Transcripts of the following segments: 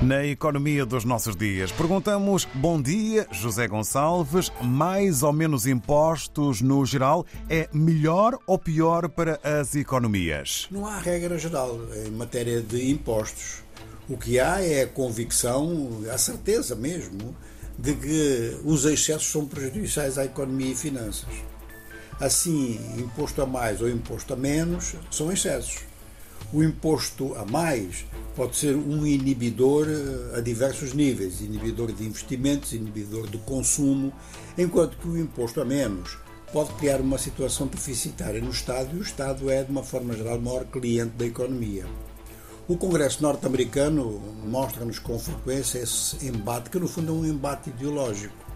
Na economia dos nossos dias, perguntamos: Bom dia, José Gonçalves. Mais ou menos impostos no geral é melhor ou pior para as economias? Não há regra geral em matéria de impostos. O que há é a convicção, a certeza mesmo, de que os excessos são prejudiciais à economia e finanças. Assim, imposto a mais ou imposto a menos são excessos. O imposto a mais pode ser um inibidor eh, a diversos níveis, inibidor de investimentos, inibidor de consumo, enquanto que o imposto a menos pode criar uma situação deficitária no Estado e o Estado é, de uma forma geral, o maior cliente da economia. O Congresso norte-americano mostra-nos com frequência esse embate, que no fundo é um embate ideológico.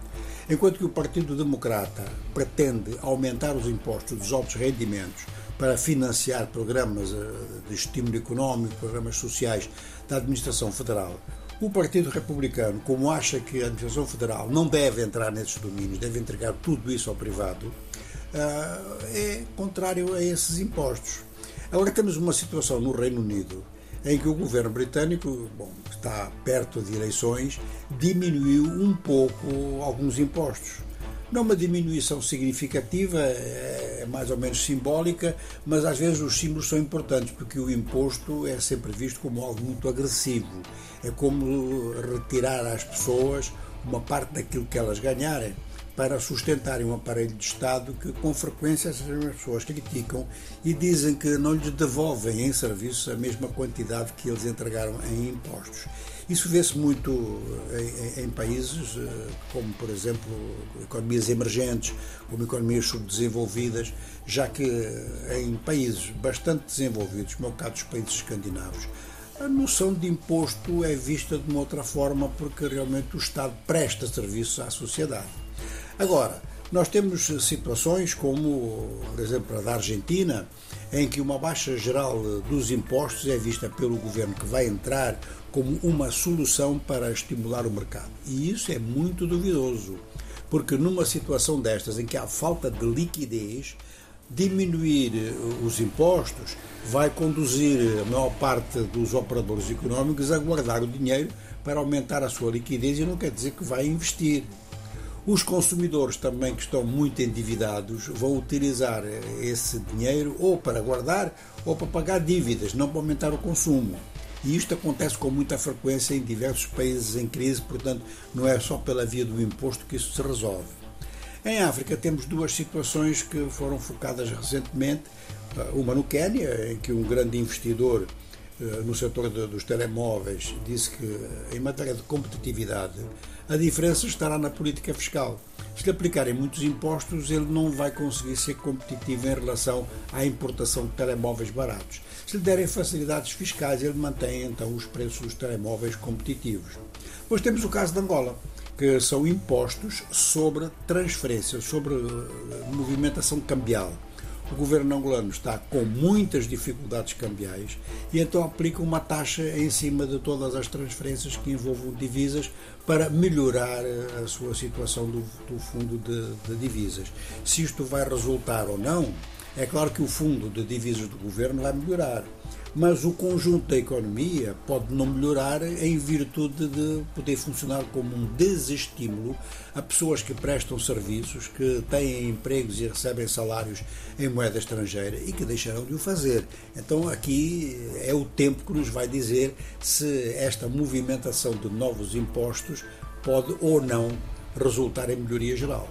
Enquanto que o Partido Democrata pretende aumentar os impostos dos altos rendimentos para financiar programas eh, de estímulo económico, programas sociais da administração federal. O Partido Republicano, como acha que a administração federal não deve entrar nesses domínios, deve entregar tudo isso ao privado, eh, é contrário a esses impostos. Agora temos uma situação no Reino Unido em que o governo britânico, bom, está perto de eleições, diminuiu um pouco alguns impostos. Não uma diminuição significativa, é, mais ou menos simbólica, mas às vezes os símbolos são importantes, porque o imposto é sempre visto como algo muito agressivo. É como retirar às pessoas uma parte daquilo que elas ganharem para sustentarem um aparelho de Estado que, com frequência, as pessoas criticam e dizem que não lhes devolvem em serviços a mesma quantidade que eles entregaram em impostos. Isso vê-se muito em, em, países eh, como, por exemplo, economias emergentes, como economias subdesenvolvidas, já que eh, em países bastante desenvolvidos, como é o caso dos países escandinavos, a noção de imposto é vista de uma outra forma porque realmente o Estado presta serviços à sociedade. Agora, nós temos situações como, por exemplo, a da Argentina, em que uma baixa geral dos impostos é vista pelo governo que vai entrar como uma solução para estimular o mercado. E isso é muito duvidoso, porque numa situação destas em que há falta de liquidez, diminuir os impostos vai conduzir a maior parte dos operadores económicos a guardar o dinheiro para aumentar a sua liquidez e não quer dizer que vai investir. Os consumidores também que estão muito endividados vão utilizar esse dinheiro ou para guardar ou para pagar dívidas, não para aumentar o consumo. E isto acontece com muita frequência em diversos países em crise, portanto, não é só pela via do imposto que isso se resolve. Em África temos duas situações que foram focadas recentemente. Uma no Quênia, em que um grande investidor no setor dos telemóveis disse que, em matéria de competitividade, a diferença estará na política fiscal. Se lhe aplicarem muitos impostos, ele não vai conseguir ser competitivo em relação à importação de telemóveis baratos. Se lhe derem facilidades fiscais, ele mantém então os preços dos telemóveis competitivos. Depois temos o caso de Angola, que são impostos sobre transferências, sobre eh, movimentação cambial o governo angolano está com muitas dificuldades cambiais e então aplica uma taxa em cima de todas as transferências que envolvam divisas para melhorar eh, a sua situação do, do fundo de, de divisas. Se isto vai resultar ou não, é claro que o fundo de divisas do governo vai melhorar mas o conjunto da economia pode não melhorar em virtude de poder funcionar como um desestímulo a pessoas que prestam serviços, que têm empregos e recebem salários em moeda estrangeira e que deixarão de o fazer. Então aqui é o tempo que nos vai dizer se esta movimentação de novos impostos pode ou não resultar em melhoria geral.